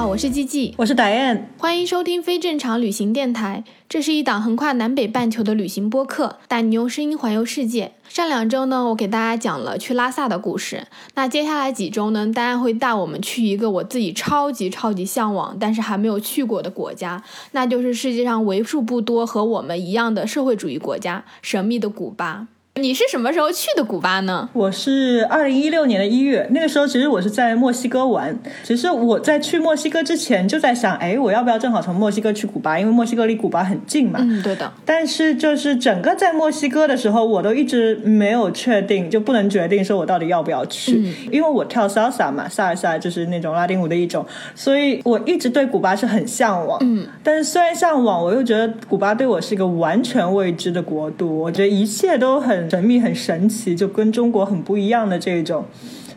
好，我是季季，我是 Diane，欢迎收听非正常旅行电台。这是一档横跨南北半球的旅行播客，带你用声音环游世界。上两周呢，我给大家讲了去拉萨的故事。那接下来几周呢，大家会带我们去一个我自己超级超级向往，但是还没有去过的国家，那就是世界上为数不多和我们一样的社会主义国家——神秘的古巴。你是什么时候去的古巴呢？我是二零一六年的一月，那个时候其实我是在墨西哥玩。其实我在去墨西哥之前就在想，哎，我要不要正好从墨西哥去古巴？因为墨西哥离古巴很近嘛。嗯，对的。但是就是整个在墨西哥的时候，我都一直没有确定，就不能决定说我到底要不要去，嗯因为我跳 salsa 嘛，萨尔萨就是那种拉丁舞的一种，所以我一直对古巴是很向往。嗯，但是虽然向往，我又觉得古巴对我是一个完全未知的国度，我觉得一切都很神秘、很神奇，就跟中国很不一样的这种。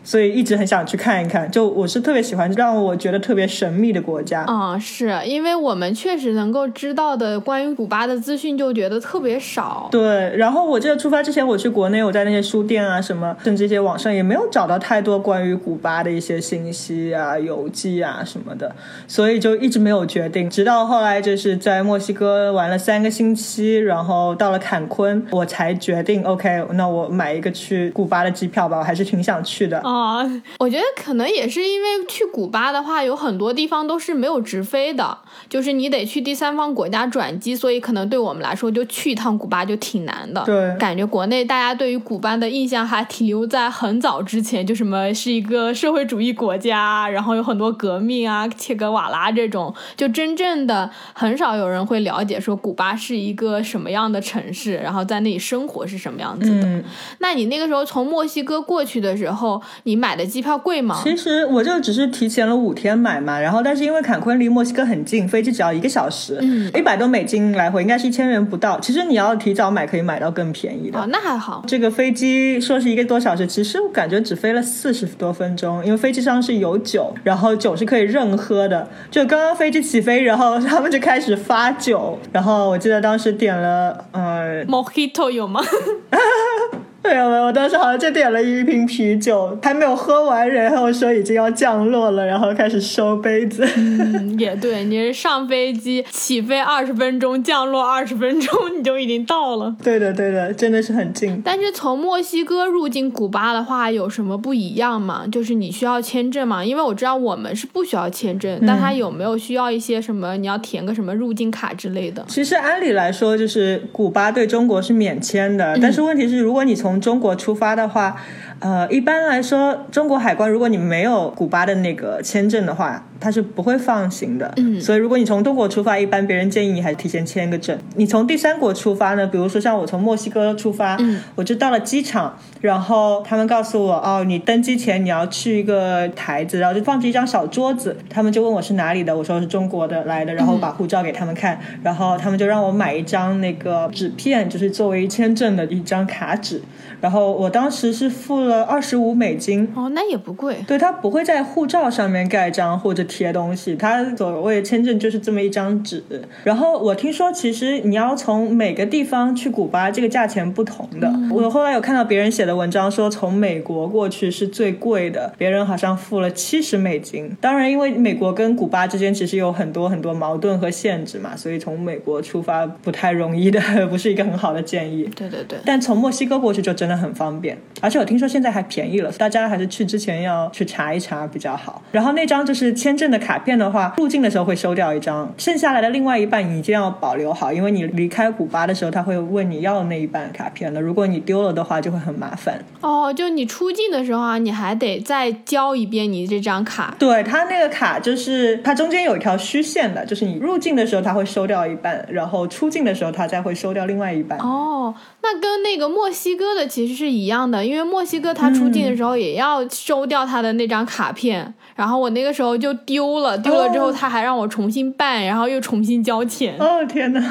所以一直很想去看一看，就我是特别喜欢让我觉得特别神秘的国家。嗯，是因为我们确实能够知道的关于古巴的资讯就觉得特别少。对，然后我记得出发之前，我去国内，我在那些书店啊什么，甚至一些网上也没有找到太多关于古巴的一些信息啊、游记啊什么的，所以就一直没有决定。直到后来就是在墨西哥玩了三个星期，然后到了坎昆，我才决定 OK，那我买一个去古巴的机票吧，我还是挺想去的。啊、我觉得可能也是因为去古巴的话，有很多地方都是没有直飞的，就是你得去第三方国家转机，所以可能对我们来说，就去一趟古巴就挺难的。对感觉国内大家对于古巴的印象还停留在很早之前，就什么是一个社会主义国家，然后有很多革命啊、切格瓦拉这种，就真正的很少有人会了解说古巴是一个什么样的城市，然后在那里生活是什么样子的。嗯，那你那个时候从墨西哥过去的时候，你买的机票贵吗？其实我就只是提前了五天买嘛，然后但是因为坎昆离墨西哥很近，飞机只要一个小时，嗯一百多美金来回，应该是一千元不到。其实你要提早买，可以买到更便宜的。哦，那还好。这个飞机说是一个多小时，其实我感觉只飞了四十多分钟，因为飞机上是有酒，然后酒是可以任喝的。就刚刚飞机起飞，然后他们就开始发酒，然后我记得当时点了，呃，Mojito 有吗？没有没有，我当时好像就点了一瓶啤酒，还没有喝完，然后说已经要降落了，然后开始收杯子。嗯，也对，你是上飞机起飞二十分钟，降落二十分钟，你就已经到了。对的对的，真的是很近。但是从墨西哥入境古巴的话，有什么不一样吗？就是你需要签证吗？因为我知道我们是不需要签证，但它有没有需要一些什么？你要填个什么入境卡之类的？其实按理来说，就是古巴对中国是免签的，但是问题是，如果你从从中国出发的话，呃，一般来说，中国海关如果你没有古巴的那个签证的话，它是不会放行的。嗯所以如果你从中国出发，一般别人建议你还是提前签个证。你从第三国出发呢，比如说像我从墨西哥出发，嗯我就到了机场，然后他们告诉我，哦，你登机前你要去一个台子，然后就放置一张小桌子，他们就问我是哪里的，我说是中国的来的，然后把护照给他们看，然后他们就让我买一张那个纸片，就是作为签证的一张卡纸，然后我当时是付了二十五美金，哦，那也不贵。对，他不会在护照上面盖章或者贴东西，它所谓签证就是这么一张纸。然后我听说，其实你要从每个地方去古巴，这个价钱不同的。我后来有看到别人写的文章说，从美国过去是最贵的，别人好像付了七十美金。当然，因为美国跟古巴之间其实有很多很多矛盾和限制嘛，所以从美国出发不太容易的，不是一个很好的建议。对对对。但从墨西哥过去就真的很方便，而且我听说现在还便宜了，大家还是去之前要去查一查比较好。然后那张就是签证的卡片的话，入境的时候会收掉一张，剩下来的另外一半你一定要保留好，因为你离开古巴的时候他会问你要那一半卡片的，如果你丢了的话就会很麻烦。哦，就你出境的时候啊，你还得再交一遍你这张卡。对它那个卡就是它中间有一条虚线的，就是你入境的时候它会收掉一半，然后出境的时候它再会收掉另外一半。哦，那跟那个墨西哥的其实是一样的，因为墨西哥他出境的时候也要收掉他的那张卡片，然后我那个时候就丢了，丢了之后他还让我重新办，然后又重新交钱。哦天哪！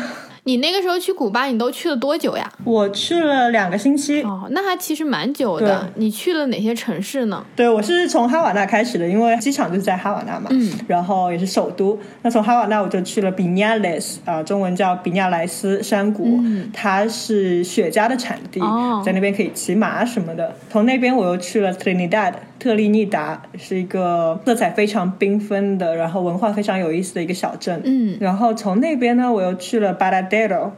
你那个时候去古巴，你都去了多久呀？我去了两个星期。哦，那还其实蛮久的。你去了哪些城市呢？对，我是从哈瓦那开始的，因为机场就是在哈瓦那嘛，嗯，然后也是首都。那从哈瓦那我就去了比尼亚雷斯啊，中文叫比尼亚莱斯山谷，嗯它是雪茄的产地，哦在那边可以骑马什么的。从那边我又去了特立尼达，特立尼达是一个色彩非常缤纷的，然后文化非常有意思的一个小镇。嗯然后从那边呢，我又去了巴拉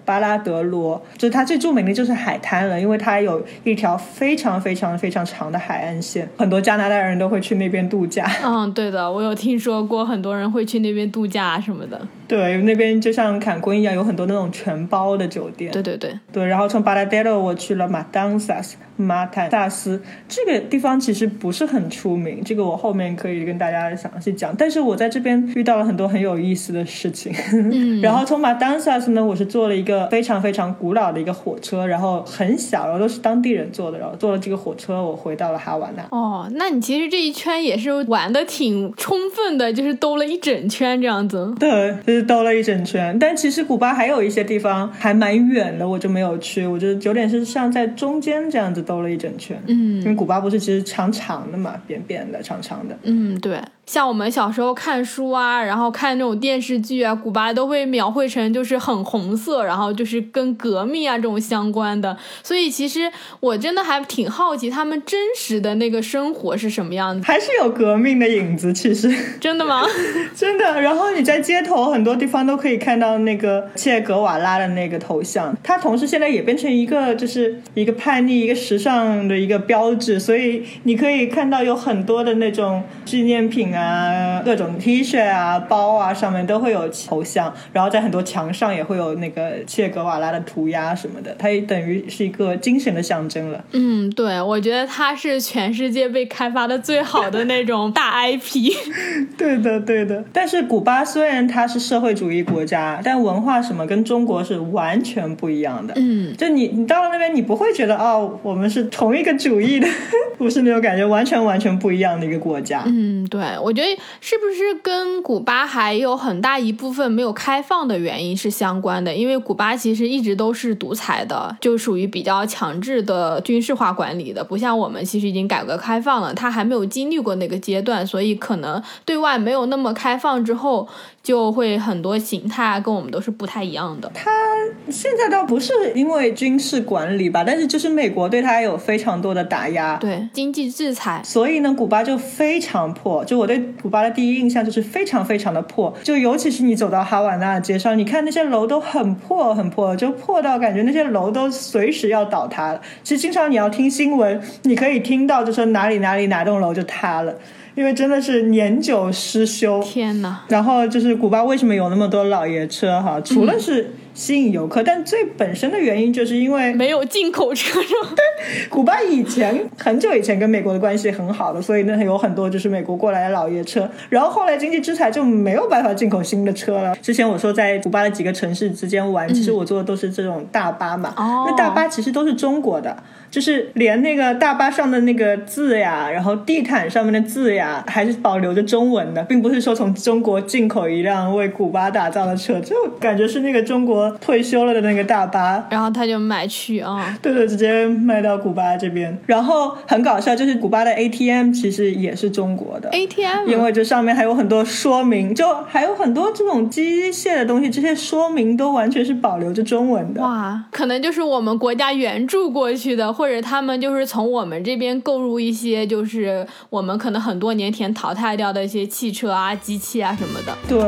巴拉德罗，就是它最著名的就是海滩了，因为它有一条非常非常非常长的海岸线，很多加拿大人都会去那边度假。嗯，对的，我有听说过，很多人会去那边度假什么的。对，那边就像坎昆一样，有很多那种全包的酒店。对对对，对，然后从巴拉德罗我去了马当萨斯，马坦萨斯这个地方其实不是很出名，这个我后面可以跟大家详细讲。但是我在这边遇到了很多很有意思的事情。嗯 然后从马当萨斯呢，我是坐了一个非常非常古老的一个火车，然后很小，然后都是当地人坐的，然后坐了这个火车，我回到了哈瓦那。哦，那你其实这一圈也是玩的挺充分的，就是兜了一整圈这样子。对，就是兜了一整圈。但其实古巴还有一些地方还蛮远的，我就没有去。我觉得有点是像在中间这样子兜了一整圈。嗯因为古巴不是其实长长的嘛，扁扁的、长长的。嗯，对，像我们小时候看书啊，然后看那种电视剧啊，古巴都会描绘成就是很红色，然后就是跟革命啊这种相关的。所以其实我真的还挺好奇他们真实的那个生活是什么样子。还是有革命的影子，其实 真的吗？真的。然后你在街头很多地方都可以看到那个切格瓦拉的那个头像，他同时现在也变成一个就是一个叛逆、一个时尚的一个标志，所以你可以看到有很多的那种纪念品啊、各种 T 恤啊、包啊上面都会有头像，然后在很多墙上也会有那个切格瓦拉的涂鸦什么的，它也等于是一个精神的象征了。嗯，对，我觉得它是全世界被开发的最好的那种 大 IP。对的，对的。但是古巴虽然它是社会主义国家，但文化什么跟中国是完全不一样的。嗯，就你你到了那边，你不会觉得哦，我们是同一个主义的，不是那种感觉，完全完全不一样的一个国家。嗯，对，我觉得是不是跟古巴还有很大一部分没有开放的原因是相关的？因为古巴其实一直都是独裁的，就属于比较强制的军事化管理的，不像我们其实已经改革开放了，它还没有经历过那个阶段，所以可能对外没有那么开放之后，就会很多形态啊跟我们都是不太一样的。它现在倒不是因为军事管理吧，但是就是美国对它有非常多的打压。对，经济制裁，所以呢，古巴就非常破。就我对古巴的第一印象就是非常非常的破。就尤其是你走到哈瓦那的街上，你看那些楼都很破很破，就破到感觉那些楼都随时要倒塌了。其实经常你要听新闻，你可以听到就说哪里哪里哪栋楼就塌了，因为真的是年久失修。天呐，然后就是古巴为什么有那么多老爷车哈？除了是吸引游客，但最本身的原因就是因为没有进口车是吗？古巴以前很久以前跟美国的关系很好的，所以呢有很多就是美国过来的老爷车。然后后来经济制裁就没有办法进口新的车了。之前我说在古巴的几个城市之间玩，其实我坐的都是这种大巴嘛。哦那大巴其实都是中国的，就是连那个大巴上的那个字呀，然后地毯上面的字呀，还是保留着中文的，并不是说从中国进口一辆为古巴打造的车，就感觉是那个中国退休了的那个大巴。然后他就买去啊。对对，直接卖到古巴这边。然后很搞笑，就是古巴的 ATM 其实也是中国的。ATM，因为这上面还有很多说明，就还有很多这种机械的东西，这些说明都完全是保留着中文的。哇，可能就是我们国家援助过去的，或者他们就是从我们这边购入一些，就是我们可能很多年前淘汰掉的一些汽车啊、机器啊什么的。对，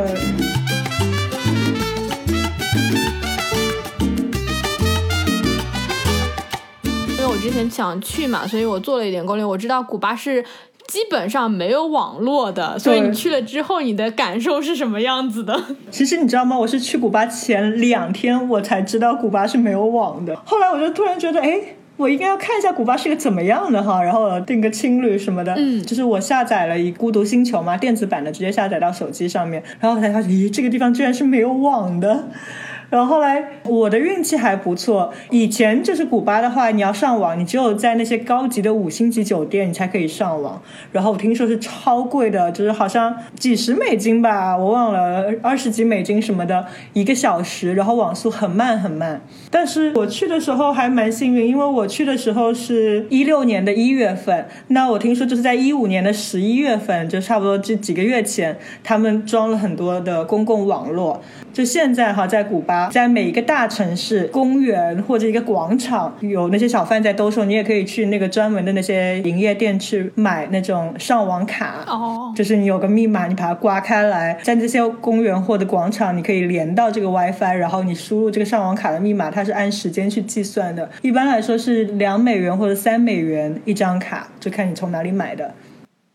因为我之前想去嘛，所以我做了一点攻略。我知道古巴是基本上没有网络的，所以你去了之后，你的感受是什么样子的？其实你知道吗？我是去古巴前两天我才知道古巴是没有网的。后来我就突然觉得，哎。我应该要看一下古巴是个怎么样的哈，然后订个青旅什么的。嗯就是我下载了一《孤独星球》嘛，电子版的，直接下载到手机上面，然后才发现，咦，这个地方居然是没有网的。然后后来我的运气还不错，以前就是古巴的话，你要上网，你只有在那些高级的五星级酒店你才可以上网。然后我听说是超贵的，就是好像几十美金吧，我忘了二十几美金什么的一个小时，然后网速很慢很慢。但是我去的时候还蛮幸运，因为我去的时候是一六年的一月份，那我听说就是在一五年的十一月份，就差不多这几个月前，他们装了很多的公共网络。就现在哈，在古巴，在每一个大城市、公园或者一个广场，有那些小贩在兜售，你也可以去那个专门的那些营业店去买那种上网卡。哦，就是你有个密码，你把它刮开来，在这些公园或者广场，你可以连到这个 WiFi，然后你输入这个上网卡的密码，它是按时间去计算的。一般来说是两美元或者三美元一张卡，就看你从哪里买的。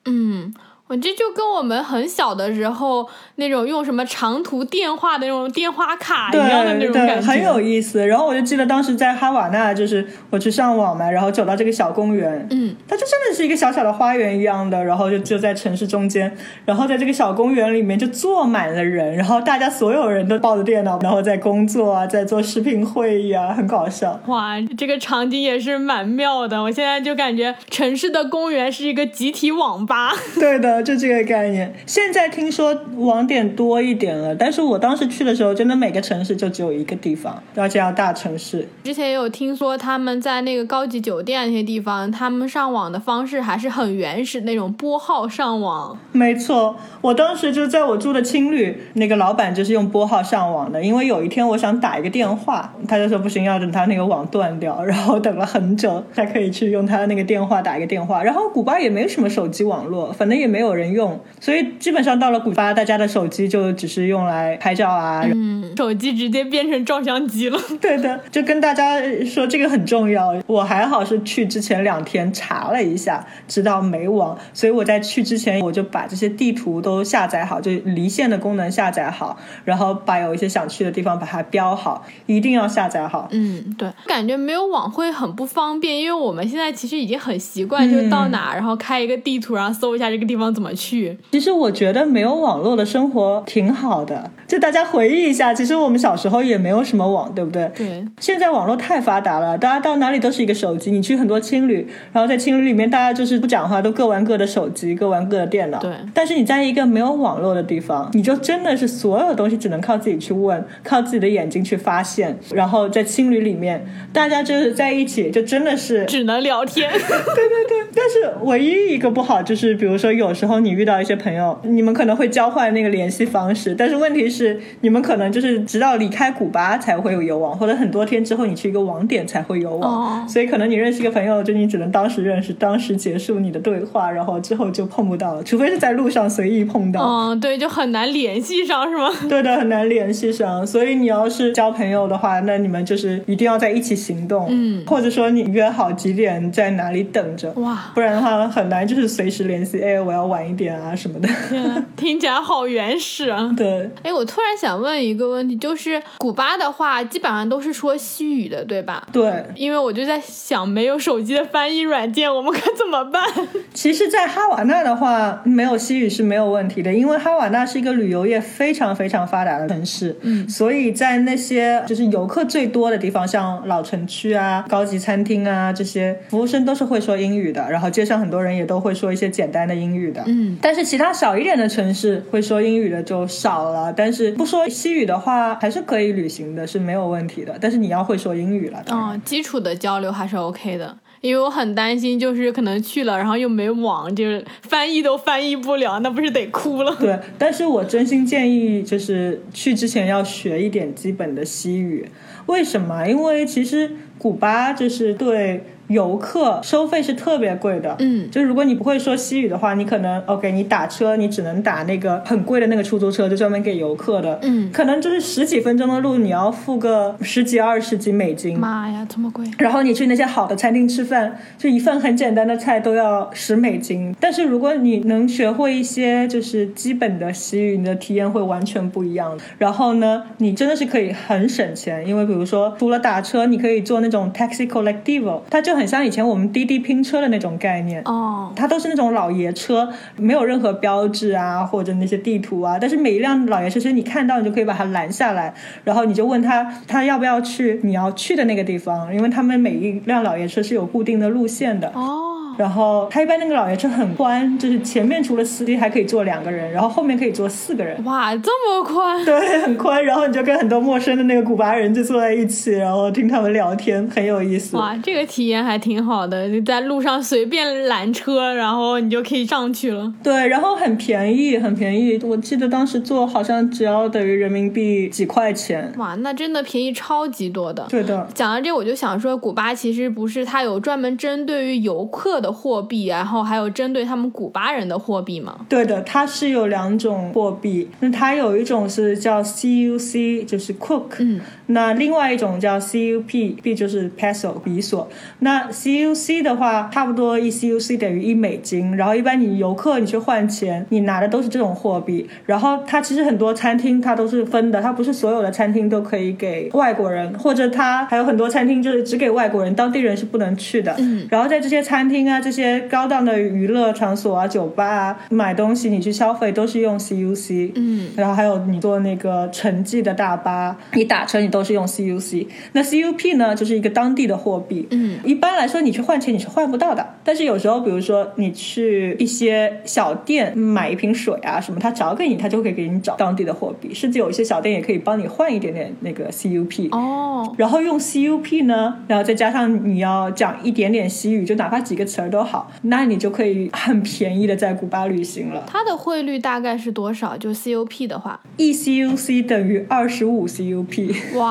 嗯。我这就跟我们很小的时候那种用什么长途电话的那种电话卡一样的那种感觉，很有意思。然后我就记得当时在哈瓦那，就是我去上网嘛，然后走到这个小公园，嗯，它就真的是一个小小的花园一样的，然后就就在城市中间，然后在这个小公园里面就坐满了人，然后大家所有人都抱着电脑，然后在工作啊，在做视频会议啊，很搞笑。哇，这个场景也是蛮妙的。我现在就感觉城市的公园是一个集体网吧。对的，就这个概念。现在听说网点多一点了，但是我当时去的时候，真的每个城市就只有一个地方，而且要大城市。之前也有听说他们在那个高级酒店那些地方，他们上网的方式还是很原始那种拨号上网。没错，我当时就在我住的青旅，那个老板就是用拨号上网的。因为有一天我想打一个电话，他就说不行，要等他那个网断掉，然后等了很久才可以去用他的那个电话打一个电话。然后古巴也没什么手机网络，反正也没有人用，所以基本上到了古巴，大家的手机就只是用来拍照啊。嗯，手机直接变成照相机了。对的，就跟大家说这个很重要。我还好是去之前两天查了一下，知道没网，所以我在去之前我就把这些地图都下载好，就离线的功能下载好，然后把有一些想去的地方把它标好，一定要下载好。嗯，对，感觉没有网会很不方便，因为我们现在其实已经很习惯，就是到哪然后开一个地图，然后搜一下这个地方怎么去。其实我觉得没有网络的生活挺好的，就大家回忆一下，其实我们小时候也没有什么网，对不对？对，现在网络太发达了，大家到哪里都是一个手机。你去很多青旅，然后在青旅里面，大家就是不讲话，都各玩各的手机，各玩各的电脑。对但是你在一个没有网络的地方，你就真的是所有东西只能靠自己去问，靠自己的眼睛去发现。然后在青旅里面，大家就是在一起，就真的是只能聊天。对对对但是唯一一个不好就是，比如说有时候你遇到一些朋友，你们可能会交换那个联系方式，但是问题是你们可能就是直到离开古巴才会有有网，或者很多天之后你去一个网点才会有网，哦。所以可能你认识一个朋友，就你只能当时认识，当时结束你的对话，然后之后就碰不到了，除非是在路上随意碰到。嗯，对，就很难联系上，是吗？对的，很难联系上，所以你要是交朋友的话，那你们就是一定要在一起行动，嗯。或者说你约好几点在哪里等着，哇，不然的话很难就是随时联系，哎，我要晚一点啊什么的。听起来好原始啊！对，哎，我突然想问一个问题，就是古巴的话，基本上都是说西语的，对吧？对，因为我就在想，没有手机的翻译软件，我们该怎么办？其实，在哈瓦那的话，没有西语是没有问题的，因为哈瓦那是一个旅游业非常非常发达的城市，嗯所以在那些就是游客最多的地方，像老城区啊、高级餐厅啊这些，服务生都是会说英语的，然后街上很多人也都会说一些简单的英语的，嗯，但是其他小一点的城市会说英语的就少了，但是不说西语的话，还是可以旅行的，是没有问题的，但是你要会说英语了，当然嗯，基础的交流还是 OK 的。因为我很担心，就是可能去了，然后又没网，就是翻译都翻译不了，那不是得哭了？对，但是我真心建议，就是去之前要学一点基本的西语。为什么？因为其实古巴就是对游客收费是特别贵的。嗯就如果你不会说西语的话，你可能 OK，你打车你只能打那个很贵的那个出租车，就专门给游客的。嗯可能就是十几分钟的路，你要付个十几二十几美金。妈呀，这么贵！然后你去那些好的餐厅吃饭，就一份很简单的菜都要十美金。但是如果你能学会一些就是基本的西语，你的体验会完全不一样。然后呢，你真的是可以很省钱，因为比如说除了打车，你可以坐那种 taxi colectivo，它就很很像以前我们滴滴拼车的那种概念。哦，它都是那种老爷车，没有任何标志啊，或者那些地图啊。但是每一辆老爷车，其实你看到，你就可以把它拦下来，然后你就问他，他要不要去你要去的那个地方，因为他们每一辆老爷车是有固定的路线的。哦，然后他一般那个老爷车很宽，就是前面除了司机还可以坐两个人，然后后面可以坐四个人。哇，这么宽！对，很宽，然后你就跟很多陌生的那个古巴人就坐在一起，然后听他们聊天，很有意思。哇，这个体验还挺好的，就在路上随便拦车，然后你就可以上去了。对，然后很便宜，很便宜。我记得当时坐好像只要等于人民币几块钱。哇，那真的便宜超级多的。对的，讲到这，我就想说，古巴其实不是它有专门针对于游客的货币，然后还有针对他们古巴人的货币吗？对的，它是有两种货币，那它有一种是叫 CUC，就是 Cook，嗯，那另外一种叫 CUP，B 就是 Peso 比索。那 CUC 的话，差不多一 CUC 等于一美金，然后一般你游客你去换钱，你拿的都是这种货币。然后它其实很多餐厅它都是分的，它不是所有的餐厅都可以给外国人，或者它还有很多餐厅就是只给外国人，当地人是不能去的。嗯，然后在这些餐厅啊、这些高档的娱乐场所啊、酒吧啊，买东西你去消费都是用 CUC。嗯，然后还有你坐那个城际的大巴，你打车你都是用 CUC。那 CUP 呢，就是一个当地的货币。嗯，一般来说你去换钱你是换不到的，但是有时候比如说你去一些小店买一瓶水啊什么，他找给你，他就可以给你找当地的货币，甚至有一些小店也可以帮你换一点点那个 CUP。哦，然后用 CUP 呢，然后再加上你要讲一点点西语，就哪怕几个词儿都好，那你就可以很便宜的在古巴旅行了。它的汇率大概是多少？就 CUP 的话，一 CUC 等于二十五 CUP，哇，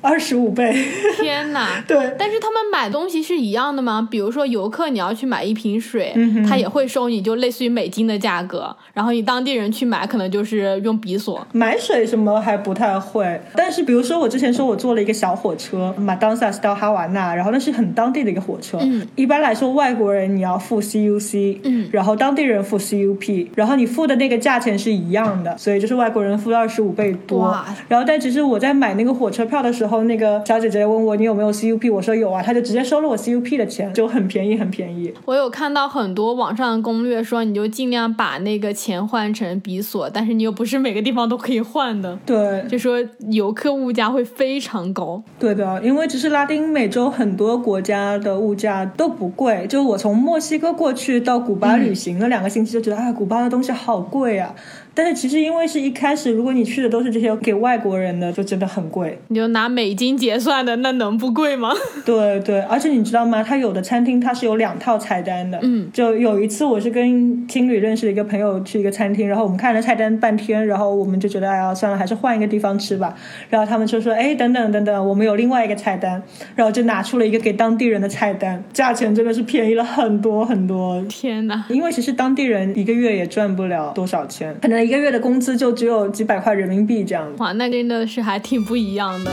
二十五倍。天哪！对，但是他们买东西是一样的吗？比如说游客你要去买一瓶水，嗯他也会收你就类似于美金的价格，然后你当地人去买可能就是用比索。买水什么还不太会，但是比如说我之前说我坐了一个小火车，马当萨斯到哈瓦那，然后那是很当地的一个火车。嗯，一般来说外国人你要付 CUC，嗯然后当地人付 CUP，然后你付的那个价钱是一样的，所以就是外国人付二十五倍多哇。然后但只是我在买那个火车票的时候，那个小姐姐问我你有没有 CUP，我说有啊，她就直接收了我 CUP 的钱，就很便宜很便宜。我有看到很多网上的攻略说，你就尽量把那个钱换成比索，但是你又不是每个地方都可以换的，对，就说游客物价会非常高。对的，因为其实拉丁美洲很多国家的物价都不贵。就我从墨西哥过去到古巴旅行了两个星期，就觉得啊，古巴的东西好贵啊。但是其实因为是一开始，如果你去的都是这些给外国人的，就真的很贵。你就拿美金结算的，那能不贵吗？对对，而且你知道吗？它有的餐厅它是有两套菜单的。嗯，就有一次我是跟青旅认识的一个朋友去一个餐厅，然后我们看了菜单半天，然后我们就觉得哎呀算了，还是换一个地方吃吧。然后他们就说哎等等等等，我们有另外一个菜单，然后就拿出了一个给当地人的菜单，价钱真的是便宜了很多很多。天哪！因为其实当地人一个月也赚不了多少钱，可能一个月的工资就只有几百块人民币这样子。哇，那真的是还挺不一样的。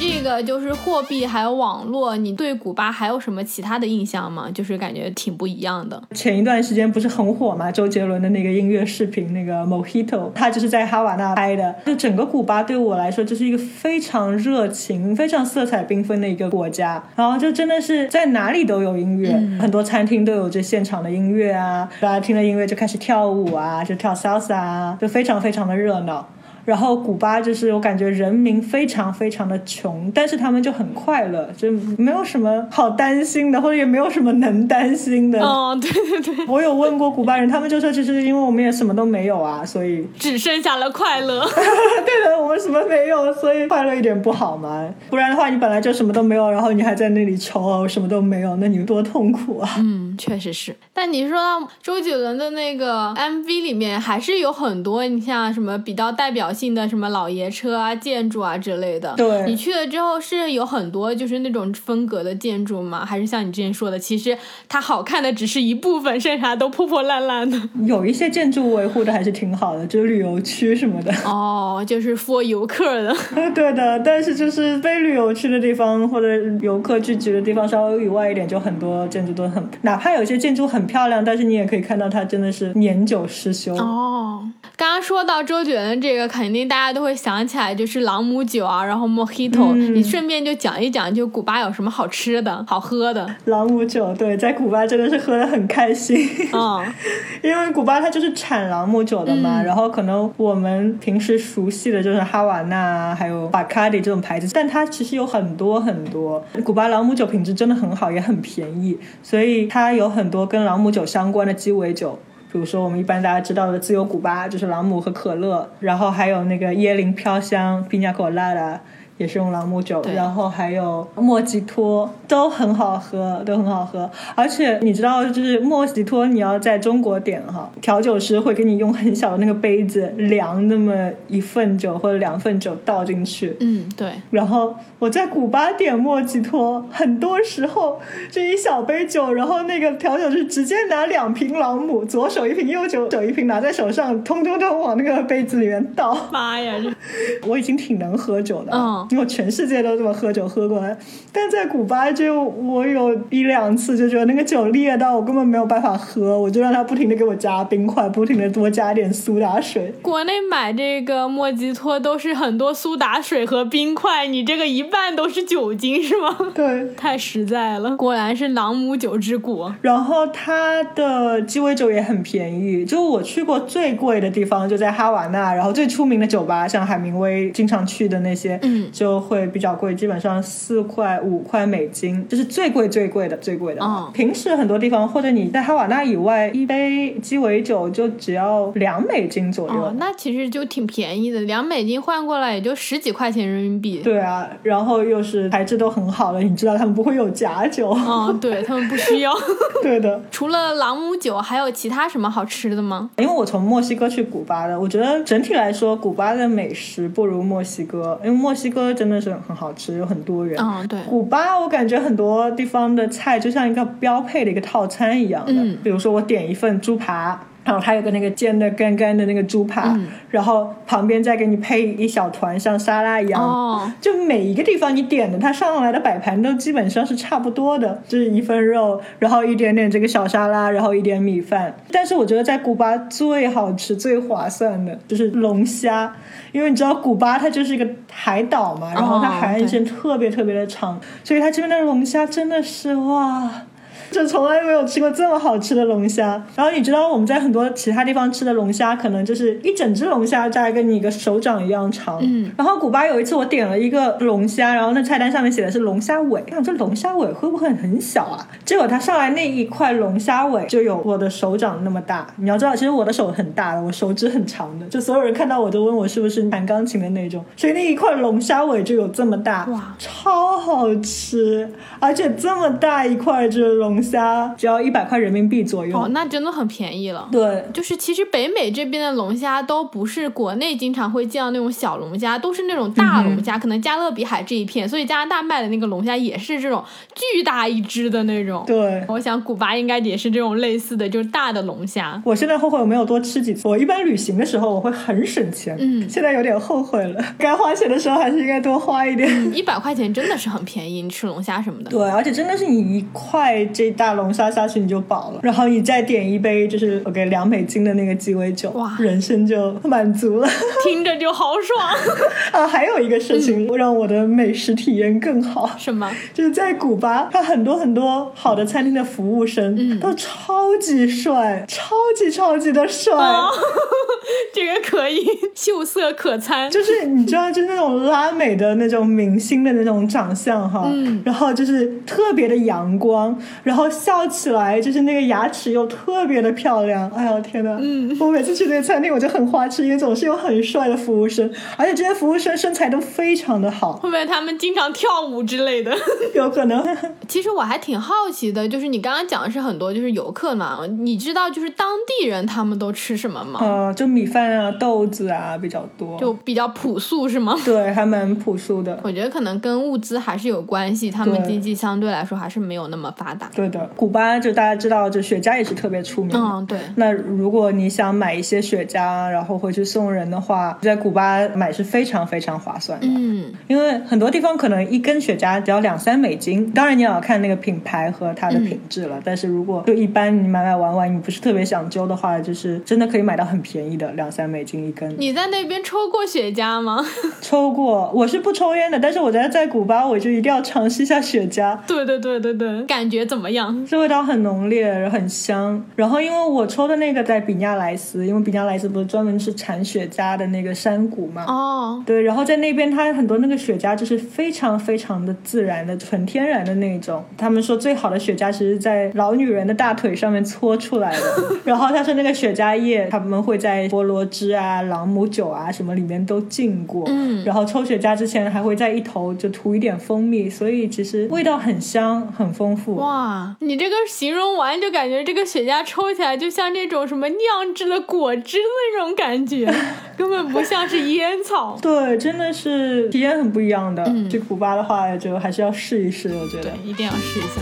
这个，就是货币还有网络，你对古巴还有什么其他的印象吗？就是感觉挺不一样的。前一段时间不是很火嘛，周杰伦的那个音乐视频，那个 Mojito，他就是在哈瓦那拍的。就整个古巴对我来说，就是一个非常热情、非常色彩缤纷的一个国家。然后就真的是在哪里都有音乐，很多餐厅都有这现场的音乐啊，大家听了音乐就开始跳舞啊，就跳 salsa 啊，就非常非常的热闹。然后古巴就是我感觉人民非常非常的穷，但是他们就很快乐，就没有什么好担心的，或者也没有什么能担心的。哦，对对对，我有问过古巴人，他们就说，其实因为我们也什么都没有啊，所以只剩下了快乐。对的，我们什么没有，所以快乐一点不好吗？不然的话，你本来就什么都没有，然后你还在那里愁啊，什么都没有，那你多痛苦啊！嗯，确实是。但你说到周杰伦的那个 MV 里面，还是有很多你像什么比较代表性的什么老爷车啊、建筑啊之类的。对你去了之后是有很多就是那种风格的建筑吗？还是像你之前说的，其实它好看的只是一部分，剩下都破破烂烂的？有一些建筑维护的还是挺好的，就是旅游区什么的。哦，就是 for 游客的。对的，但是就是非旅游区的地方或者游客聚集的地方稍微以外一点，就很多建筑都很，哪怕它有些建筑很漂亮，但是你也可以看到它真的是年久失修。哦，刚刚说到周杰伦这个，肯定大家都会想起来，就是朗姆酒啊，然后 Mojito、嗯你顺便就讲一讲，就古巴有什么好吃的好喝的。朗姆酒，对，在古巴真的是喝的很开心。嗯，因为古巴它就是产朗姆酒的嘛，嗯然后可能我们平时熟悉的就是哈瓦那啊，还有巴卡迪这种牌子，但它其实有很多很多。古巴朗姆酒品质真的很好，也很便宜，所以它有很多跟朗姆酒相关的鸡尾酒。比如说，我们一般大家知道的自由古巴就是朗姆和可乐，然后还有那个椰林飘香、比亚口拉达，也是用朗姆酒，对然后还有莫吉托，都很好喝，都很好喝。而且你知道，就是莫吉托，你要在中国点哈，调酒师会给你用很小的那个杯子量那么一份酒或者两份酒倒进去。嗯，对，然后我在古巴点莫吉托，很多时候这一小杯酒，然后那个调酒师直接拿两瓶朗姆，左手一瓶，右手手一瓶，拿在手上，通通通往那个杯子里面倒。妈呀，我已经挺能喝酒的，嗯我全世界都这么喝酒喝过来，但在古巴就我有一两次就觉得那个酒烈到我根本没有办法喝，我就让他不停的给我加冰块，不停的多加点苏打水。国内买这个莫吉托都是很多苏打水和冰块，你这个一半都是酒精是吗？对，太实在了，果然是朗姆酒之国。然后它的鸡尾酒也很便宜，就我去过最贵的地方就在哈瓦那，然后最出名的酒吧，像海明威经常去的那些，嗯就会比较贵，基本上四块五块美金，这是最贵最贵的最贵的。嗯平时很多地方或者你在哈瓦那以外，一杯鸡尾酒就只要两美金左右。哦，那其实就挺便宜的，两美金换过来也就十几块钱人民币。对啊，然后又是材质都很好的，你知道他们不会有假酒。嗯，对他们不需要。对的，除了朗姆酒，还有其他什么好吃的吗？因为我从墨西哥去古巴的，我觉得整体来说，古巴的美食不如墨西哥，因为墨西哥真的是很好吃，有很多人。嗯，对，古巴，我感觉很多地方的菜就像一个标配的一个套餐一样的，嗯比如说我点一份猪扒。然后它有个那个煎的干干的那个猪扒，嗯然后旁边再给你配一小团像沙拉一样，哦，就每一个地方你点的，它上来的摆盘都基本上是差不多的，就是一份肉，然后一点点这个小沙拉，然后一点米饭。但是我觉得在古巴最好吃、最划算的就是龙虾，因为你知道古巴它就是一个海岛嘛，然后它海岸线特别特别的长，所以它这边的龙虾真的是哇。就从来没有吃过这么好吃的龙虾。然后你知道我们在很多其他地方吃的龙虾，可能就是一整只龙虾大概跟你一个手掌一样长。嗯。然后古巴有一次我点了一个龙虾，然后那菜单上面写的是龙虾尾，我想这龙虾尾会不会很小啊？结果它上来那一块龙虾尾就有我的手掌那么大。你要知道，其实我的手很大的，我手指很长的，就所有人看到我都问我是不是弹钢琴的那种，所以那一块龙虾尾就有这么大，哇超好吃，而且这么大一块这龙虾只要一百块人民币左右。哦，那真的很便宜了。对，就是其实北美这边的龙虾都不是国内经常会见到那种小龙虾，都是那种大龙虾，可能加勒比海这一片，所以加拿大卖的那个龙虾也是这种巨大一只的那种。对。我想古巴应该也是这种类似的，就是大的龙虾。我现在后悔我没有多吃几次。我一般旅行的时候我会很省钱，嗯 现在有点后悔了。该花钱的时候还是应该多花一点。一百块钱真的是很便宜，你吃龙虾什么的。对，而且真的是你一块这大龙虾下去你就饱了，然后你再点一杯就是我给两美金的那个鸡尾酒，哇人生就满足了。听着就好爽。啊，还有一个事情让我的美食体验更好，什么？就是在古巴，它很多很多好的餐厅的服务生、嗯都超级帅，超级超级的帅。哦，这个可以，秀色可餐。就是你知道，就是那种拉美的那种明星的那种长相哈，嗯然后就是特别的阳光，然后笑起来就是那个牙齿又特别的漂亮。哎呦天呐，嗯我每次去那个餐厅我就很花痴，因为总是有很帅的服务生，而且这些服务生身材都非常的好，会不会他们经常跳舞之类的？有可能。其实我还挺好奇的，就是你刚刚讲的是很多就是游客嘛，你知道就是当地人他们都吃什么吗？呃，就米饭啊、豆子啊比较多，就比较朴素是吗？对，还蛮朴素的。我觉得可能跟物资还是有关系，他们经济相对来说还是没有那么发达。对的，古巴就大家知道，就雪茄也是特别出名。嗯，对，那如果你想买一些雪茄，然后回去送人的话，在古巴买是非常非常划算的。嗯，因为很多地方可能一根雪茄只要两三美金，当然你也要看那个品牌和它的品质了。但是如果就一般你买买玩玩，你不是特别想揪的话，就是真的可以买到很便宜的，两三美金一根。你在那边抽过雪茄吗？抽过，我是不抽烟的，但是我在在古巴我就一定要尝试一下雪茄。对对对对对，感觉怎么样？这味道很浓烈，很香。然后因为我抽的那个在比亚莱斯，因为比亚莱斯不是专门是产雪茄的那个山谷嘛。哦，对，然后在那边，它很多那个雪茄就是非常非常的自然的、纯天然的那种。他们说最好的雪茄其实在老女人的大腿上面搓出来的。然后他说那个雪茄叶，他们会在菠萝汁啊、朗姆酒啊什么里面都浸过。嗯然后抽雪茄之前还会在一头就涂一点蜂蜜，所以其实味道很香、很丰富。哇，你这个形容完就感觉这个雪茄抽起来就像那种什么酿制了果汁的那种感觉，根本不像是烟草。对，真的是体验很不一样的。嗯去古巴的话，就还是要试一试，我觉得。一定要试一下。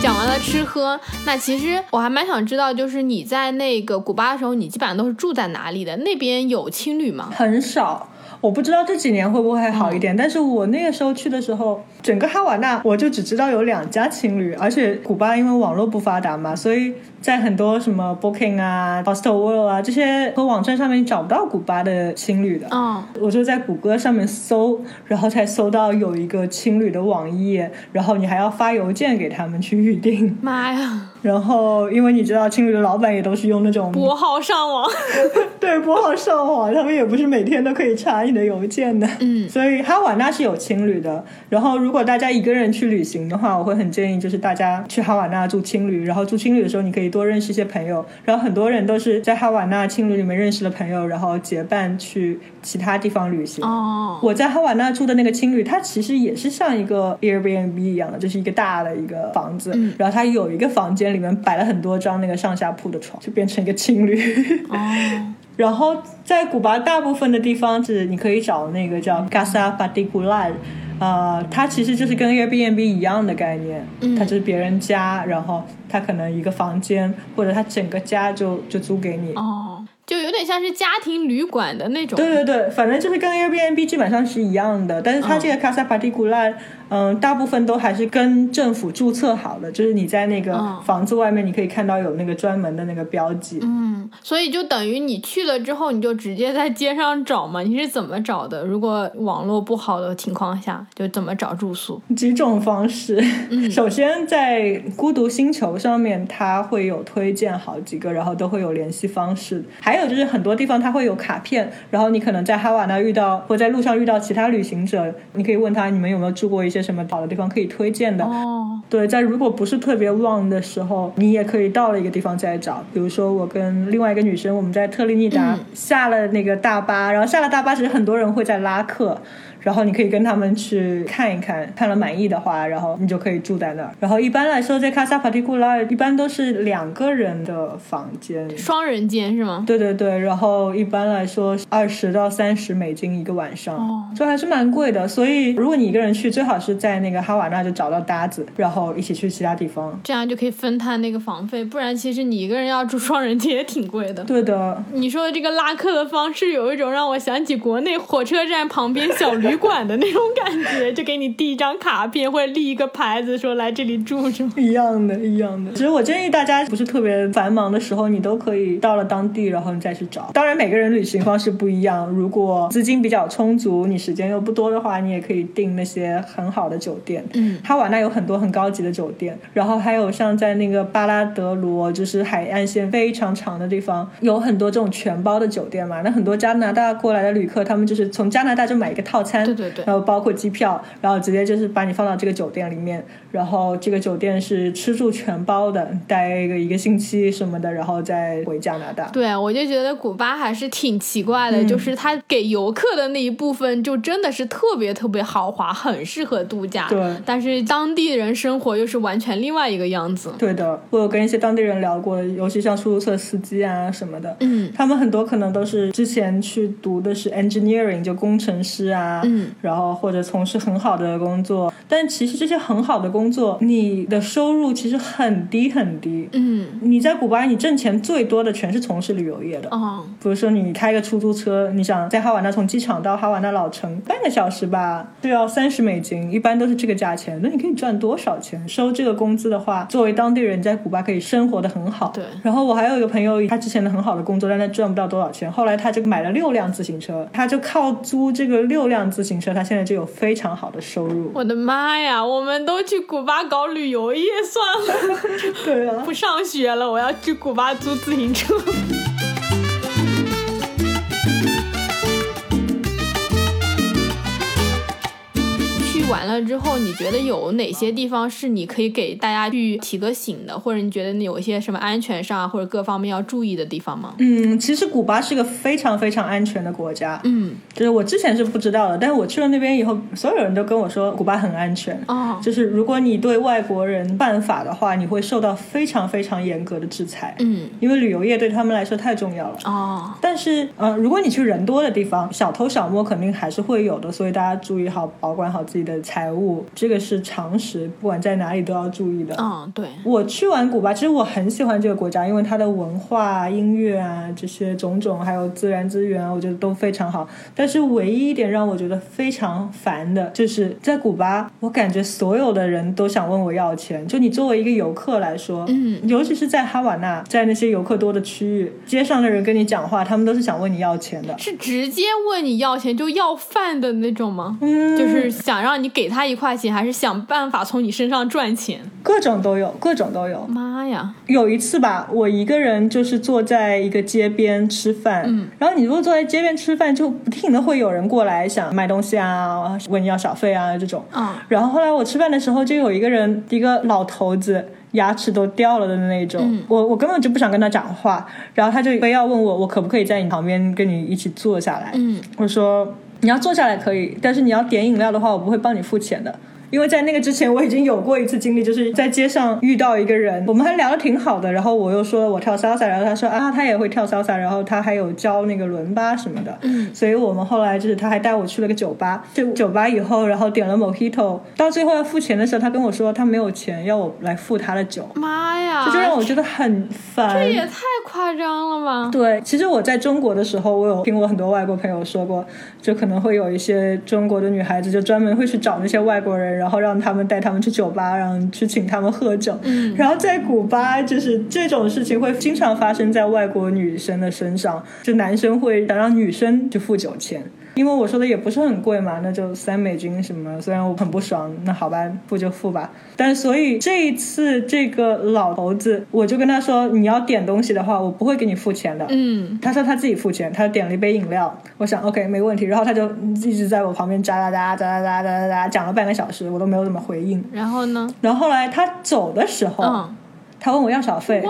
讲完了吃喝，那其实我还蛮想知道，就是你在那个古巴的时候，你基本上都是住在哪里的？那边有青旅吗？很少。我不知道这几年会不会好一点，但是我那个时候去的时候，整个哈瓦那我就只知道有两家情侣，而且古巴因为网络不发达嘛，所以在很多什么 Booking 啊、Hostel World 啊这些和网站上面找不到古巴的青旅的。嗯，我就在谷歌上面搜，然后才搜到有一个青旅的网页，然后你还要发邮件给他们去预定。妈呀，然后因为你知道青旅的老板也都是用那种拨号上网。对拨号上网，他们也不是每天都可以查你的邮件的。嗯所以哈瓦那是有青旅的。然后如果大家一个人去旅行的话，我会很建议就是大家去哈瓦那住青旅。然后住青旅的时候，你可以多认识一些朋友。然后很多人都是在哈瓦那青旅里面认识了朋友，然后结伴去其他地方旅行。哦，我在哈瓦那住的那个青旅，它其实也是像一个 Airbnb 一样的，就是一个大的一个房子，嗯然后它有一个房间里面摆了很多张那个上下铺的床，就变成一个青旅。哦，然后在古巴大部分的地方是你可以找那个叫 Casa Particular，呃，它其实就是跟 Airbnb 一样的概念，嗯它就是别人家，然后它可能一个房间或者它整个家就就租给你。哦，就有点像是家庭旅馆的那种。对对对，反正就是跟 Airbnb 基本上是一样的，但是它这个 Casa Particular，嗯，大部分都还是跟政府注册好的，就是你在那个嗯房子外面，你可以看到有那个专门的那个标记。嗯，所以就等于你去了之后，你就直接在街上找嘛。你是怎么找的？如果网络不好的情况下，就怎么找住宿？几种方式。嗯首先，在孤独星球上面，它会有推荐好几个，然后都会有联系方式。还有就是很多地方它会有卡片，然后你可能在哈瓦那遇到或在路上遇到其他旅行者，你可以问他你们有没有住过一些什么好的地方可以推荐的。哦，对，在如果不是特别旺的时候，你也可以到了一个地方再找。比如说，我跟另外一个女生，我们在特立尼达嗯下了那个大巴，然后下了大巴，其实很多人会在拉客。然后你可以跟他们去看一看，看了满意的话，然后你就可以住在那儿。然后一般来说，在 Casa Particular 一般都是两个人的房间。双人间是吗？对对对，然后一般来说二十到三十美金一个晚上，哦就还是蛮贵的。所以如果你一个人去，最好是在那个哈瓦那就找到搭子，然后一起去其他地方。这样就可以分摊那个房费，不然其实你一个人要住双人间也挺贵的。对的，你说的这个拉客的方式，有一种让我想起国内火车站旁边小旅馆的那种感觉，就给你递一张卡片或者立一个牌子，说来这里住是吗？一样的，一样的。其实我建议大家不是特别繁忙的时候，你都可以到了当地，然后你再去找。当然，每个人旅行方式不一样。如果资金比较充足，你时间又不多的话，你也可以订那些很好的酒店。嗯，哈瓦那有很多很高级的酒店，然后还有像在那个巴拉德罗，就是海岸线非常长的地方，有很多这种全包的酒店嘛。那很多加拿大过来的旅客，他们就是从加拿大就买一个套餐。餐，对对对然后包括机票，然后直接就是把你放到这个酒店里面，然后这个酒店是吃住全包的，待个一个星期什么的，然后再回加拿大。对，我就觉得古巴还是挺奇怪的，嗯就是他给游客的那一部分就真的是特别特别豪华，很适合度假。对但是当地人生活又是完全另外一个样子。对的，我有跟一些当地人聊过，尤其像出租车司机啊什么的，嗯他们很多可能都是之前去读的是 engineering，就工程师啊，嗯，然后或者从事很好的工作，但其实这些很好的工作，你的收入其实很低很低。嗯你在古巴，你挣钱最多的全是从事旅游业的。哦，比如说，你开个出租车，你想在哈瓦那从机场到哈瓦那老城半个小时吧，就要三十美金，一般都是这个价钱。那你可以赚多少钱？收这个工资的话，作为当地人在古巴可以生活的很好。对然后我还有一个朋友，他之前的很好的工作，但他赚不到多少钱。后来他就买了六辆自行车，他就靠租这个六辆自行车，他现在就有非常好的收入。我的妈呀！我们都去古巴搞旅游业算了，对啊，不上学了，我要去古巴租自行车。了之后，你觉得有哪些地方是你可以给大家去提个醒的，或者你觉得你有一些什么安全上啊或者各方面要注意的地方吗？嗯，其实古巴是个非常非常安全的国家。嗯，就是我之前是不知道的，但是我去了那边以后，所有人都跟我说古巴很安全。哦，就是如果你对外国人犯法的话，你会受到非常非常严格的制裁。嗯，因为旅游业对他们来说太重要了。哦，但是，呃，如果你去人多的地方，小偷小摸肯定还是会有的，所以大家注意好，保管好自己的财物，这个是常识，不管在哪里都要注意的。嗯，对，我去完古巴，其实我很喜欢这个国家，因为它的文化、音乐啊这些种种，还有自然资源啊，我觉得都非常好。但是唯一一点让我觉得非常烦的，就是在古巴，我感觉所有的人都想问我要钱。就你作为一个游客来说，嗯尤其是在哈瓦那，在那些游客多的区域，街上的人跟你讲话，他们都是想问你要钱的。是直接问你要钱就要饭的那种吗？嗯，就是想让你给他一块钱，还是想办法从你身上赚钱？各种都有，各种都有。妈呀！有一次吧，我一个人就是坐在一个街边吃饭，嗯，然后你如果坐在街边吃饭，就不停的会有人过来想买东西啊，问你要小费啊这种。嗯然后后来我吃饭的时候，就有一个人，一个老头子，牙齿都掉了的那种，嗯我我根本就不想跟他讲话，然后他就非要问我，我可不可以在你旁边跟你一起坐下来？嗯，我说你要坐下来可以，但是你要点饮料的话，我不会帮你付钱的。因为在那个之前，我已经有过一次经历，就是在街上遇到一个人，我们还聊得挺好的，然后我又说我跳 salsa，然后他说啊，他也会跳 salsa，然后他还有教那个伦巴什么的，嗯，所以我们后来就是他还带我去了个酒吧，去酒吧以后，然后点了 mojito，到最后要付钱的时候，他跟我说他没有钱，要我来付他的酒，妈呀！这就让我觉得很烦。这也太夸张了吧！对，其实我在中国的时候，我有听我很多外国朋友说过，就可能会有一些中国的女孩子就专门会去找那些外国人，然后让他们带他们去酒吧，然后去请他们喝酒。嗯然后在古巴，就是这种事情会经常发生在外国女生的身上，就男生会想让女生去付酒钱。因为我说的也不是很贵嘛，那就三美金什么，虽然我很不爽，那好吧，付就付吧。但所以这一次这个老头子，我就跟他说，你要点东西的话，我不会给你付钱的。嗯，他说他自己付钱，他点了一杯饮料。我想 OK 没问题，然后他就一直在我旁边喳喳喳喳喳喳喳喳讲了半个小时，我都没有怎么回应。然后呢？然后后来他走的时候，嗯，他问我要小费。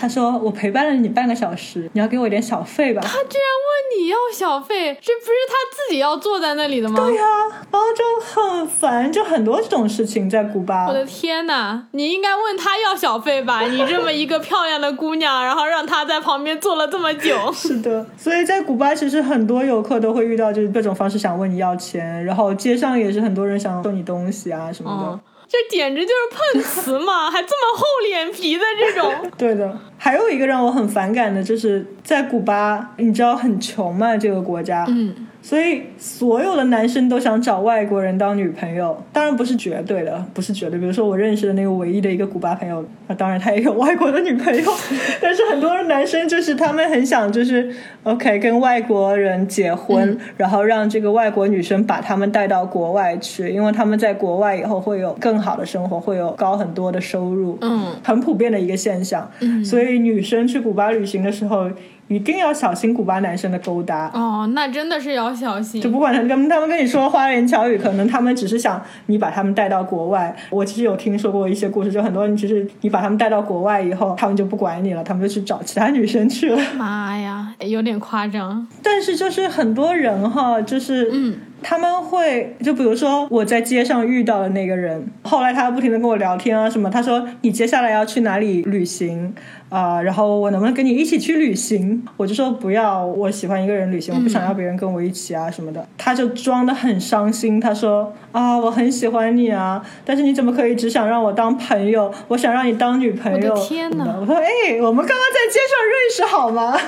他说我陪伴了你半个小时，你要给我一点小费吧。他居然问你要小费，这不是他自己要坐在那里的吗？对呀、然后就很烦，就很多这种事情在古巴我。的天呐，你应该问他要小费吧？你这么一个漂亮的姑娘，然后让他在旁边坐了这么久，是的，所以在古巴其实很多游客都会遇到，就是各种方式想问你要钱，然后街上也是很多人想送你东西啊什么的。嗯，这简直就是碰瓷嘛，还这么厚脸皮的这种。对的，还有一个让我很反感的，就是在古巴，你知道很穷嘛，这个国家，嗯，所以所有的男生都想找外国人当女朋友，当然不是绝对的，不是绝对。比如说我认识的那个唯一的一个古巴朋友，那当然他也有外国的女朋友，但是很多男生就是他们很想就是 OK 跟外国人结婚，然后让这个外国女生把他们带到国外去，因为他们在国外以后会有更好的生活，会有高很多的收入，嗯，很普遍的一个现象。嗯所以女生去古巴旅行的时候。一定要小心古巴男生的勾搭。哦，那真的是要小心就。不管他跟他们跟你说花言巧语，可能他们只是想你把他们带到国外。我其实有听说过一些故事，就很多人其实你把他们带到国外以后，他们就不管你了，他们就去找其他女生去了。妈呀，有点夸张。但是就是很多人哈，就是嗯，他们会就比如说我在街上遇到的那个人，后来他不停的跟我聊天啊什么，他说你接下来要去哪里旅行啊、然后我能不能跟你一起去旅行？我就说不要，我喜欢一个人旅行，我不想要别人跟我一起啊什么的。他就装的很伤心，他说啊我很喜欢你啊，但是你怎么可以只想让我当朋友？我想让你当女朋友。我的天哪我说哎，我们刚刚在街上认识好吗？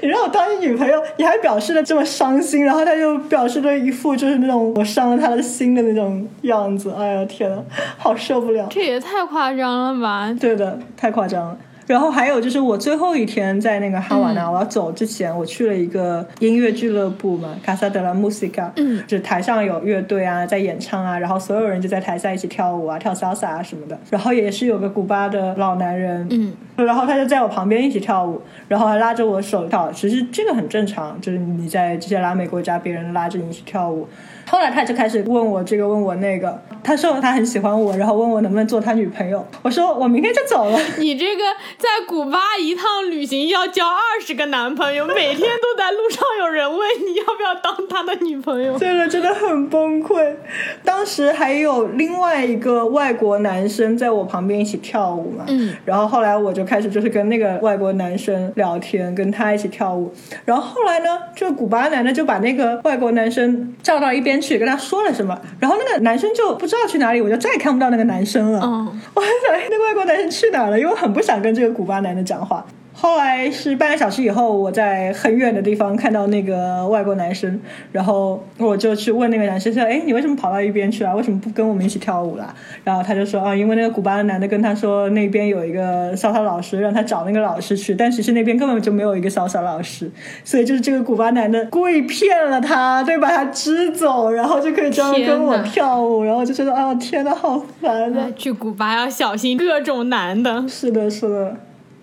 你让我当你女朋友，你还表示的这么伤心，然后他就表示的一副就是那种我伤了他的心的那种样子。哎呀天呐，好受不了。这也太夸张了吧？对的，太夸张了。然后还有就是我最后一天在那个哈瓦那，嗯我要走之前，我去了一个音乐俱乐部嘛，Casa de la Música，嗯，就是台上有乐队啊在演唱啊，然后所有人就在台下一起跳舞啊，跳 salsa 啊什么的。然后也是有个古巴的老男人，嗯，然后他就在我旁边一起跳舞，然后还拉着我手跳。其实这个很正常，就是你在这些拉美国家，别人拉着你一起跳舞。后来他就开始问我这个问我那个，他说他很喜欢我，然后问我能不能做他女朋友。我说我明天就走了。你这个在古巴一趟旅行要交二十个男朋友，每天都在路上有人问你要不要当他的女朋友。对的，真的很崩溃。当时还有另外一个外国男生在我旁边一起跳舞嘛，嗯，然后后来我就开始就是跟那个外国男生聊天，跟他一起跳舞。然后后来呢，这个古巴男的就把那个外国男生叫到一边去，跟他说了什么，然后那个男生就不知道去哪里，我就再也看不到那个男生了。嗯，我还想，哎，那个外国男生去哪了？因为我很不想跟这个古巴男的讲话。后来是半个小时以后，我在很远的地方看到那个外国男生，然后我就去问那个男生说：“哎，你为什么跑到一边去啊？为什么不跟我们一起跳舞啦？”然后他就说：“啊，因为那个古巴的男的跟他说那边有一个骚骚老师，让他找那个老师去，但其实那边根本就没有一个骚骚老师，所以就是这个古巴男的故意骗了他，对，把他支走，然后就可以这样跟我跳舞，然后就觉得啊，天呐，好烦啊！去古巴要小心各种男的。是的，是的。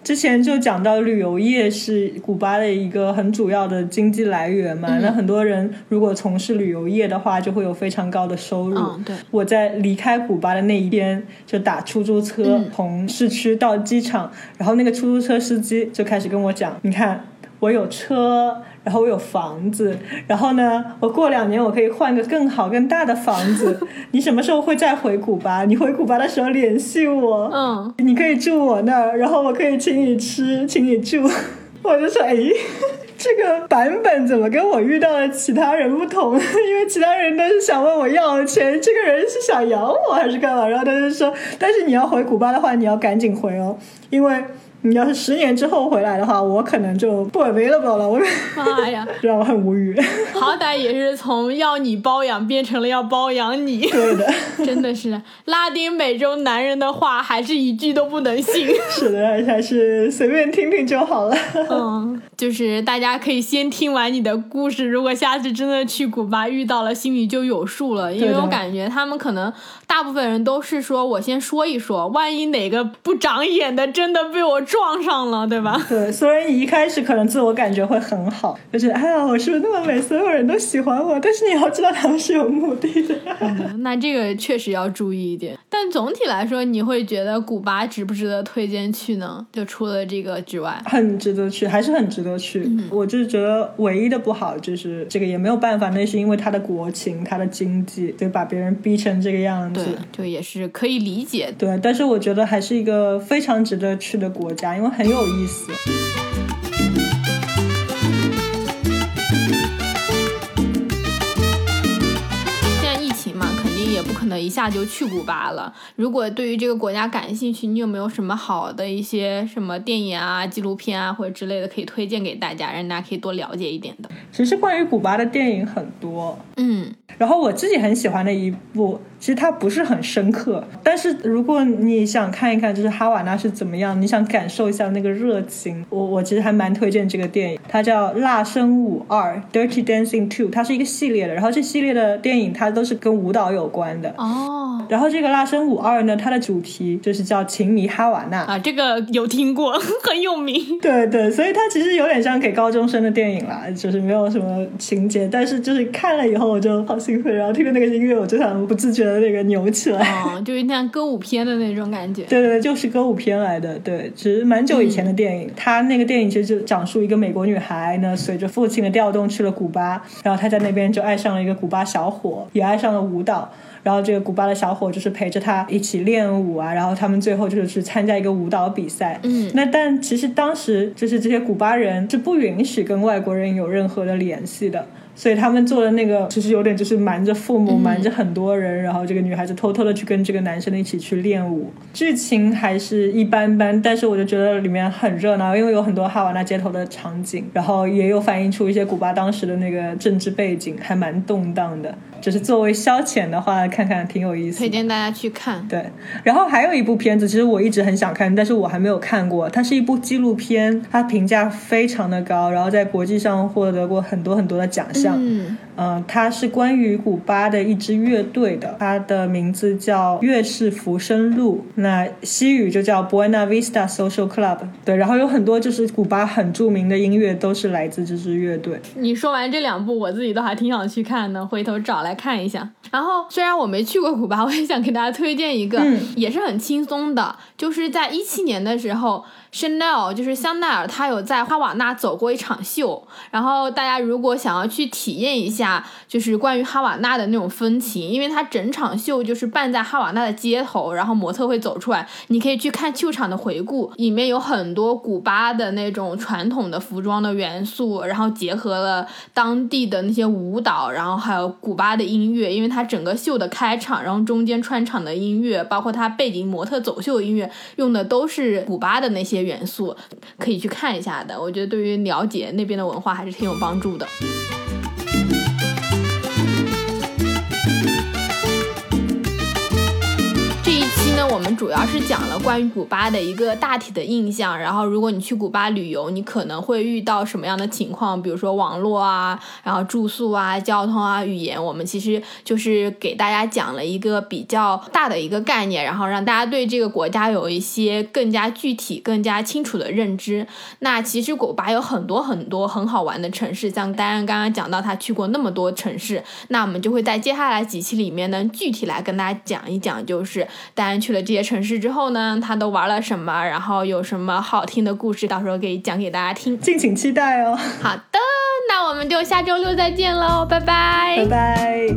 之前就讲到旅游业是古巴的一个很主要的经济来源嘛，那很多人如果从事旅游业的话，就会有非常高的收入。嗯对我在离开古巴的那一天，就打出租车、嗯从市区到机场，然后那个出租车司机就开始跟我讲，你看。我有车，然后我有房子，然后呢，我过两年我可以换个更好、更大的房子。你什么时候会再回古巴？你回古巴的时候联系我。嗯，你可以住我那儿，然后我可以请你吃，请你住。我就说，哎，这个版本怎么跟我遇到的其他人不同？因为其他人都是想问我要钱，这个人是想养我还是干嘛？然后他就说，但是你要回古巴的话，你要赶紧回哦，因为你要是十年之后回来的话，我可能就不 available 了。我妈 呀，让我很无语。好歹也是从要你包养变成了要包养你，对的，真的是拉丁美洲男人的话还是一句都不能信。是的，还是随便听听就好了。嗯，就是大家可以先听完你的故事，如果下次真的去古巴遇到了，心里就有数了。因为我感觉他们可能大部分人都是说我先说一说，万一哪个不长眼的真的被我撞上了，对吧？对，虽然你一开始可能自我感觉会很好，就是哎呀，我是不是那么美，所有人都喜欢我？但是你要知道，他们是有目的的。那这个确实要注意一点。但总体来说，你会觉得古巴值不值得推荐去呢？就除了这个之外，很值得去，还是很值得去。我就是觉得唯一的不好就是这个也没有办法，那是因为他的国情、他的经济，就把别人逼成这个样子对。，就也是可以理解。对，但是我觉得还是一个非常值得去的国家，因为很有意思。现在疫情嘛，肯定也不可能一下就去古巴了。如果对于这个国家感兴趣，你有没有什么好的一些什么电影啊、纪录片啊或者之类的可以推荐给大家，让大家可以多了解一点的？其实关于古巴的电影很多，嗯然后我自己很喜欢的一部，其实它不是很深刻。但是如果你想看一看，就是哈瓦那是怎么样，你想感受一下那个热情，我我其实还蛮推荐这个电影，它叫《辣生舞二》（Dirty Dancing Two），它是一个系列的。然后这系列的电影它都是跟舞蹈有关的。哦，然后这个《辣生舞二》呢，它的主题就是叫“情迷哈瓦那”。啊，这个有听过，很有名。对对，所以它其实有点像给高中生的电影啦，就是没有什么情节，但是就是看了以后我就好兴奋，然后听着那个音乐我就想不自觉的那个扭起来。哦，就是像歌舞片的那种感觉。对对对，就是歌舞片来的，对，只是蛮久以前的电影。他那个电影其实就讲述一个美国女孩呢，随着父亲的调动去了古巴，然后她在那边就爱上了一个古巴小伙，也爱上了舞蹈。然后这个古巴的小伙就是陪着他一起练舞啊，然后他们最后就是去参加一个舞蹈比赛。嗯那但其实当时就是这些古巴人是不允许跟外国人有任何的联系的。所以他们做的那个其实有点就是瞒着父母，瞒着很多人，然后这个女孩子偷偷的去跟这个男生一起去练舞。剧情还是一般般，但是我就觉得里面很热闹，因为有很多哈瓦那街头的场景，然后也有反映出一些古巴当时的那个政治背景，还蛮动荡的。就是作为消遣的话，看看挺有意思。推荐大家去看。对，然后还有一部片子，其实我一直很想看，但是我还没有看过。它是一部纪录片，它评价非常的高，然后在国际上获得过很多很多的奖项。嗯，嗯、它是关于古巴的一支乐队的，它的名字叫乐士浮生路，那西语就叫 Buena Vista Social Club。对，然后有很多就是古巴很著名的音乐都是来自这支乐队。你说完这两部，我自己都还挺想去看的，回头找来看一下。然后虽然我没去过古巴，我也想给大家推荐一个，嗯也是很轻松的，就是在一七年的时候。Chanel 就是香奈儿，它有在哈瓦纳走过一场秀，然后大家如果想要去体验一下，就是关于哈瓦纳的那种风情，因为它整场秀就是办在哈瓦纳的街头，然后模特会走出来，你可以去看秀场的回顾，里面有很多古巴的那种传统的服装的元素，然后结合了当地的那些舞蹈，然后还有古巴的音乐，因为它整个秀的开场，然后中间穿场的音乐，包括它背景模特走秀音乐，用的都是古巴的那些元素，可以去看一下的。我觉得对于了解那边的文化还是挺有帮助的。我们主要是讲了关于古巴的一个大体的印象。然后，如果你去古巴旅游，你可能会遇到什么样的情况？比如说网络啊，然后住宿啊、交通啊、语言，我们其实就是给大家讲了一个比较大的一个概念，然后让大家对这个国家有一些更加具体、更加清楚的认知。那其实古巴有很多很多很好玩的城市，像丹安刚刚讲到他去过那么多城市，那我们就会在接下来几期里面呢，具体来跟大家讲一讲，就是丹安去了这些城市之后呢，他都玩了什么，然后有什么好听的故事，到时候可以讲给大家听。敬请期待哦，好的，那我们就下周六再见喽，拜拜拜拜。